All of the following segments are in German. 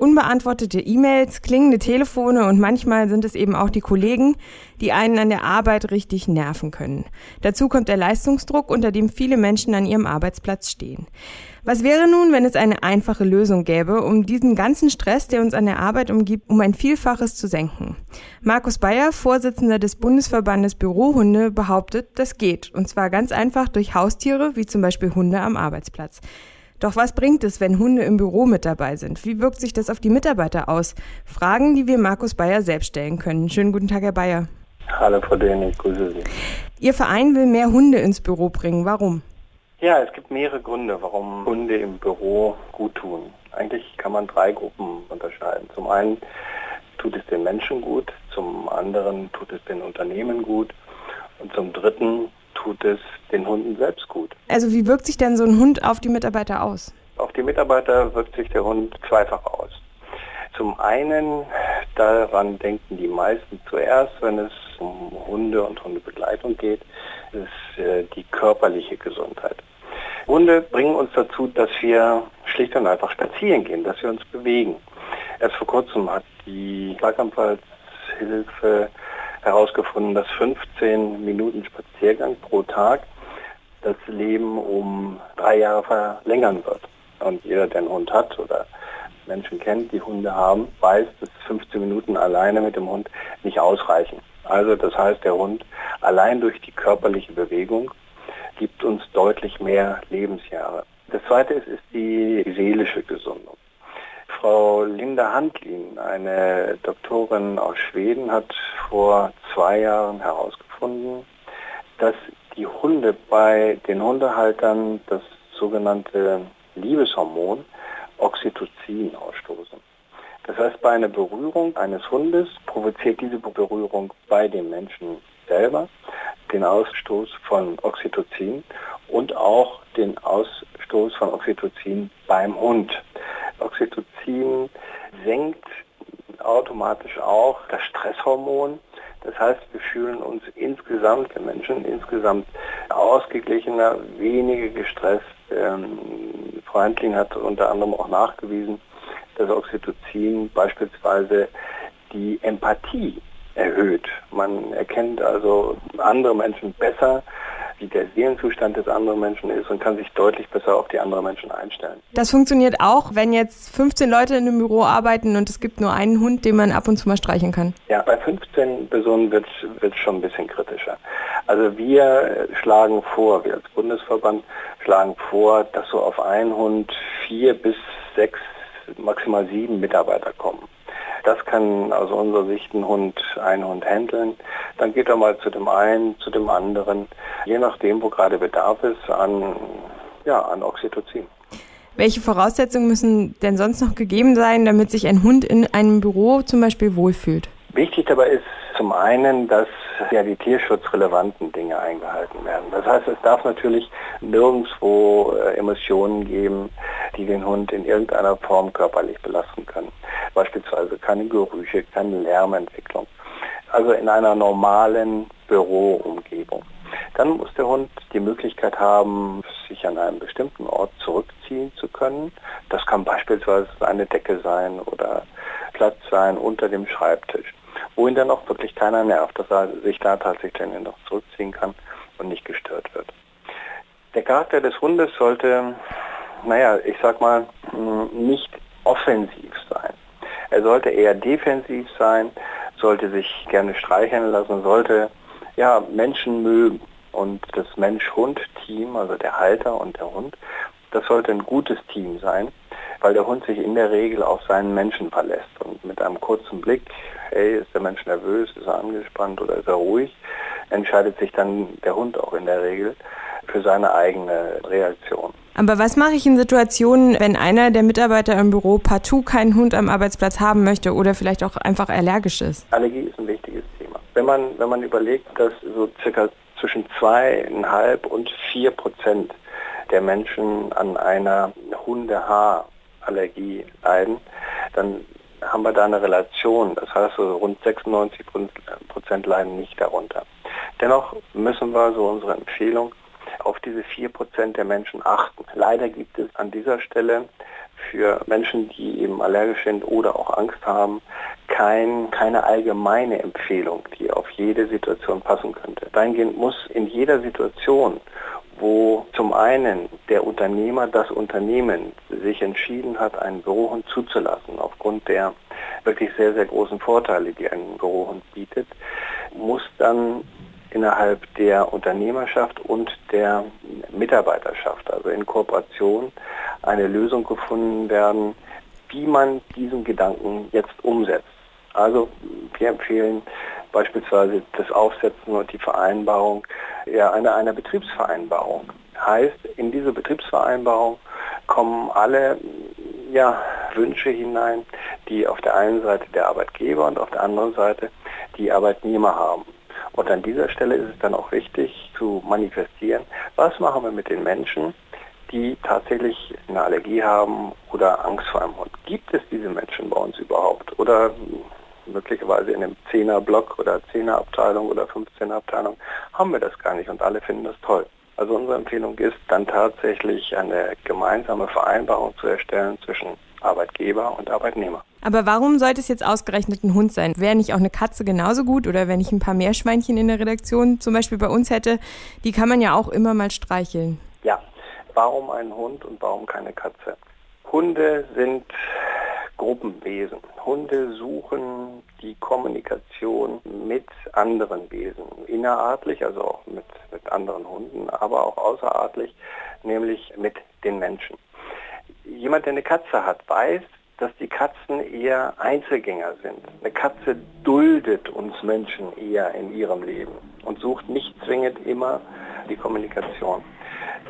Unbeantwortete E-Mails, klingende Telefone und manchmal sind es eben auch die Kollegen, die einen an der Arbeit richtig nerven können. Dazu kommt der Leistungsdruck, unter dem viele Menschen an ihrem Arbeitsplatz stehen. Was wäre nun, wenn es eine einfache Lösung gäbe, um diesen ganzen Stress, der uns an der Arbeit umgibt, um ein Vielfaches zu senken? Markus Bayer, Vorsitzender des Bundesverbandes Bürohunde, behauptet, das geht. Und zwar ganz einfach durch Haustiere, wie zum Beispiel Hunde am Arbeitsplatz. Doch was bringt es, wenn Hunde im Büro mit dabei sind? Wie wirkt sich das auf die Mitarbeiter aus? Fragen, die wir Markus Bayer selbst stellen können. Schönen guten Tag, Herr Bayer. Hallo, Frau Dehn, ich grüße Sie. Ihr Verein will mehr Hunde ins Büro bringen. Warum? Ja, es gibt mehrere Gründe, warum Hunde im Büro gut tun. Eigentlich kann man drei Gruppen unterscheiden. Zum einen tut es den Menschen gut, zum anderen tut es den Unternehmen gut und zum dritten tut es den Hunden selbst gut. Also wie wirkt sich denn so ein Hund auf die Mitarbeiter aus? Auf die Mitarbeiter wirkt sich der Hund zweifach aus. Zum einen, daran denken die meisten zuerst, wenn es um Hunde und Hundebegleitung geht, ist äh, die körperliche Gesundheit. Hunde bringen uns dazu, dass wir schlicht und einfach spazieren gehen, dass wir uns bewegen. Erst vor kurzem hat die Schlaganfallshilfe herausgefunden, dass 15 Minuten Spaziergang pro Tag das Leben um drei Jahre verlängern wird. Und jeder, der einen Hund hat oder Menschen kennt, die Hunde haben, weiß, dass 15 Minuten alleine mit dem Hund nicht ausreichen. Also das heißt, der Hund allein durch die körperliche Bewegung gibt uns deutlich mehr Lebensjahre. Das zweite ist, ist die seelische Gesundung. Frau Linda Handlin, eine Doktorin aus Schweden, hat vor zwei Jahren herausgefunden, dass die Hunde bei den Hundehaltern das sogenannte Liebeshormon Oxytocin ausstoßen. Das heißt, bei einer Berührung eines Hundes provoziert diese Berührung bei dem Menschen selber den Ausstoß von Oxytocin und auch den Ausstoß von Oxytocin beim Hund. Oxytocin senkt automatisch auch das Stresshormon. Das heißt, wir fühlen uns insgesamt, wir Menschen insgesamt ausgeglichener, weniger gestresst. Ähm, Frau Handling hat unter anderem auch nachgewiesen, dass Oxytocin beispielsweise die Empathie erhöht. Man erkennt also andere Menschen besser, wie der Seelenzustand des anderen Menschen ist und kann sich deutlich besser auf die anderen Menschen einstellen. Das funktioniert auch, wenn jetzt 15 Leute in einem Büro arbeiten und es gibt nur einen Hund, den man ab und zu mal streichen kann. Ja, bei 15 Personen wird es schon ein bisschen kritischer. Also wir schlagen vor, wir als Bundesverband schlagen vor, dass so auf einen Hund vier bis sechs, maximal sieben Mitarbeiter kommen. Das kann aus unserer Sicht ein Hund, ein Hund handeln. Dann geht er mal zu dem einen, zu dem anderen, je nachdem, wo gerade Bedarf ist, an, ja, an Oxytocin. Welche Voraussetzungen müssen denn sonst noch gegeben sein, damit sich ein Hund in einem Büro zum Beispiel wohlfühlt? Wichtig dabei ist zum einen, dass ja die tierschutzrelevanten Dinge eingehalten werden. Das heißt, es darf natürlich nirgendwo äh, Emotionen geben, die den Hund in irgendeiner Form körperlich belasten können. Beispielsweise keine Gerüche, keine Lärmentwicklung. Also in einer normalen Büroumgebung. Dann muss der Hund die Möglichkeit haben, sich an einem bestimmten Ort zurückziehen zu können. Das kann beispielsweise eine Decke sein oder Platz sein unter dem Schreibtisch, wo ihn dann auch wirklich keiner nervt, dass er sich da tatsächlich noch zurückziehen kann und nicht gestört wird. Der Charakter des Hundes sollte, naja, ich sag mal, nicht offensiv sein. Er sollte eher defensiv sein, sollte sich gerne streicheln lassen, sollte ja, Menschen mögen. Und das Mensch-Hund-Team, also der Halter und der Hund, das sollte ein gutes Team sein, weil der Hund sich in der Regel auf seinen Menschen verlässt. Und mit einem kurzen Blick, hey, ist der Mensch nervös, ist er angespannt oder ist er ruhig, entscheidet sich dann der Hund auch in der Regel für seine eigene Reaktion. Aber was mache ich in Situationen, wenn einer der Mitarbeiter im Büro partout keinen Hund am Arbeitsplatz haben möchte oder vielleicht auch einfach allergisch ist? Allergie ist ein wichtiges Thema. Wenn man, wenn man überlegt, dass so circa zwischen zweieinhalb und vier Prozent der Menschen an einer Hundehaarallergie leiden, dann haben wir da eine Relation. Das heißt, so rund 96 Prozent leiden nicht darunter. Dennoch müssen wir, so unsere Empfehlung, diese 4% der Menschen achten. Leider gibt es an dieser Stelle für Menschen, die eben allergisch sind oder auch Angst haben, kein, keine allgemeine Empfehlung, die auf jede Situation passen könnte. Dahingehend muss in jeder Situation, wo zum einen der Unternehmer, das Unternehmen sich entschieden hat, einen Bürohund zuzulassen, aufgrund der wirklich sehr, sehr großen Vorteile, die ein Bürohund bietet, muss dann innerhalb der Unternehmerschaft und der Mitarbeiterschaft, also in Kooperation, eine Lösung gefunden werden, wie man diesen Gedanken jetzt umsetzt. Also wir empfehlen beispielsweise das Aufsetzen und die Vereinbarung ja, einer, einer Betriebsvereinbarung. Heißt, in diese Betriebsvereinbarung kommen alle ja, Wünsche hinein, die auf der einen Seite der Arbeitgeber und auf der anderen Seite die Arbeitnehmer haben. Und an dieser Stelle ist es dann auch wichtig zu manifestieren, was machen wir mit den Menschen, die tatsächlich eine Allergie haben oder Angst vor einem Hund. Gibt es diese Menschen bei uns überhaupt? Oder möglicherweise in einem 10er Block oder 10er Abteilung oder 15er Abteilung haben wir das gar nicht und alle finden das toll. Also unsere Empfehlung ist dann tatsächlich eine gemeinsame Vereinbarung zu erstellen zwischen Arbeitgeber und Arbeitnehmer. Aber warum sollte es jetzt ausgerechnet ein Hund sein? Wäre nicht auch eine Katze genauso gut? Oder wenn ich ein paar Meerschweinchen in der Redaktion zum Beispiel bei uns hätte, die kann man ja auch immer mal streicheln. Ja, warum ein Hund und warum keine Katze? Hunde sind Gruppenwesen. Hunde suchen die Kommunikation mit anderen Wesen, innerartlich, also auch mit, mit anderen Hunden, aber auch außerartlich, nämlich mit den Menschen. Jemand, der eine Katze hat, weiß, dass die Katzen eher Einzelgänger sind. Eine Katze duldet uns Menschen eher in ihrem Leben und sucht nicht zwingend immer die Kommunikation.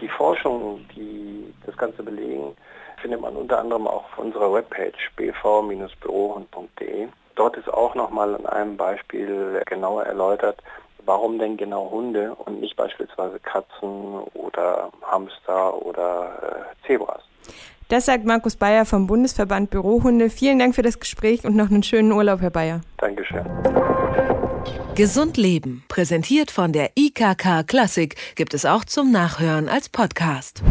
Die Forschungen, die das Ganze belegen, findet man unter anderem auch auf unserer Webpage bv-bürohund.de. Dort ist auch nochmal an einem Beispiel genauer erläutert, warum denn genau Hunde und nicht beispielsweise Katzen oder Hamster oder äh, Zebras. Das sagt Markus Bayer vom Bundesverband Bürohunde. Vielen Dank für das Gespräch und noch einen schönen Urlaub, Herr Bayer. Dankeschön. Gesund Leben, präsentiert von der IKK Klassik, gibt es auch zum Nachhören als Podcast.